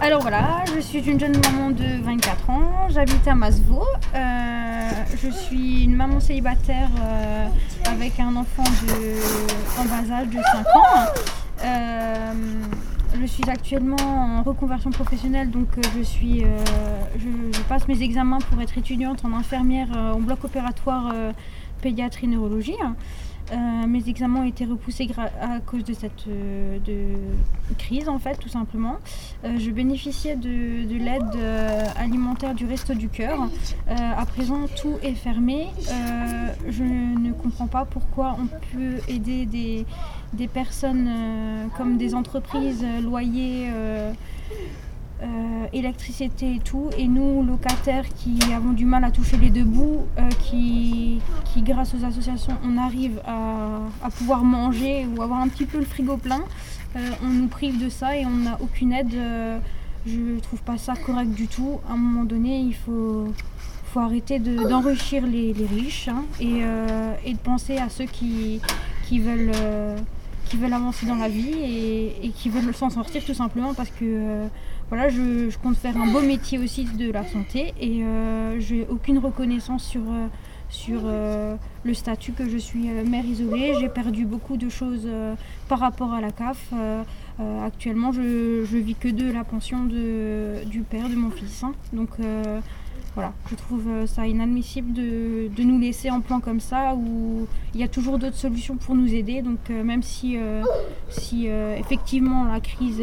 Alors voilà, je suis une jeune maman de 24 ans, j'habite à Masvaux. Euh, je suis une maman célibataire euh, avec un enfant en bas âge de 5 ans. Euh, je suis actuellement en reconversion professionnelle, donc je, je, passe mes examens pour être étudiante en infirmière en bloc opératoire pédiatrie neurologie. Euh, mes examens ont été repoussés à cause de cette euh, crise, en fait, tout simplement. Euh, je bénéficiais de, l'aide alimentaire du Resto du Cœur. à présent, tout est fermé. je ne comprends pas pourquoi on peut aider des, des personnes comme des entreprises, loyers électricité et tout, et nous, locataires qui avons du mal à toucher les deux bouts, euh, qui, qui, grâce aux associations, on arrive à, pouvoir manger ou avoir un petit peu le frigo plein, euh, on nous prive de ça et on n'a aucune aide. je trouve pas ça correct du tout. À un moment donné, il faut, faut arrêter d'enrichir les, riches hein, et, et, de penser à ceux qui, qui veulent qui veulent avancer dans la vie et, qui veulent s'en sortir tout simplement parce que euh, voilà, je, compte faire un beau métier aussi de la santé et euh, j'ai aucune reconnaissance sur, euh, sur le statut que je suis mère isolée. J'ai perdu beaucoup de choses par rapport à la CAF. actuellement, je, je vis que de la pension de, du père de mon fils. Hein. Donc voilà, je trouve euh, ça inadmissible de, nous laisser en plan comme ça où il y a toujours d'autres solutions pour nous aider. Donc euh, même si, euh, si effectivement la crise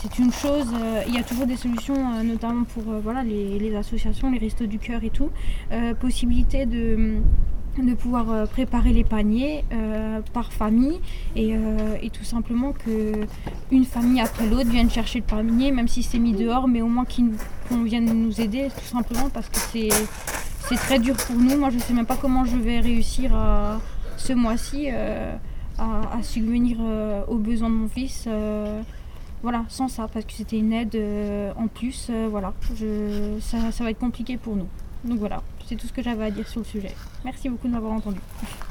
c'est une chose, il y a toujours des solutions, notamment pour voilà, les, associations, les restos du cœur et tout. possibilité de de pouvoir euh, préparer les paniers euh, par famille euh, et, tout simplement que une famille après l'autre vienne chercher le panier même si c'est mis dehors mais au moins qu'on vienne nous aider tout simplement parce que c'est très dur pour nous moi je sais même pas comment je vais réussir ce mois-ci à, subvenir aux besoins de mon fils voilà sans ça parce que c'était une aide en plus voilà ça va être compliqué pour nous donc voilà, c'est tout ce que j'avais à dire sur le sujet. Merci beaucoup de m'avoir entendu.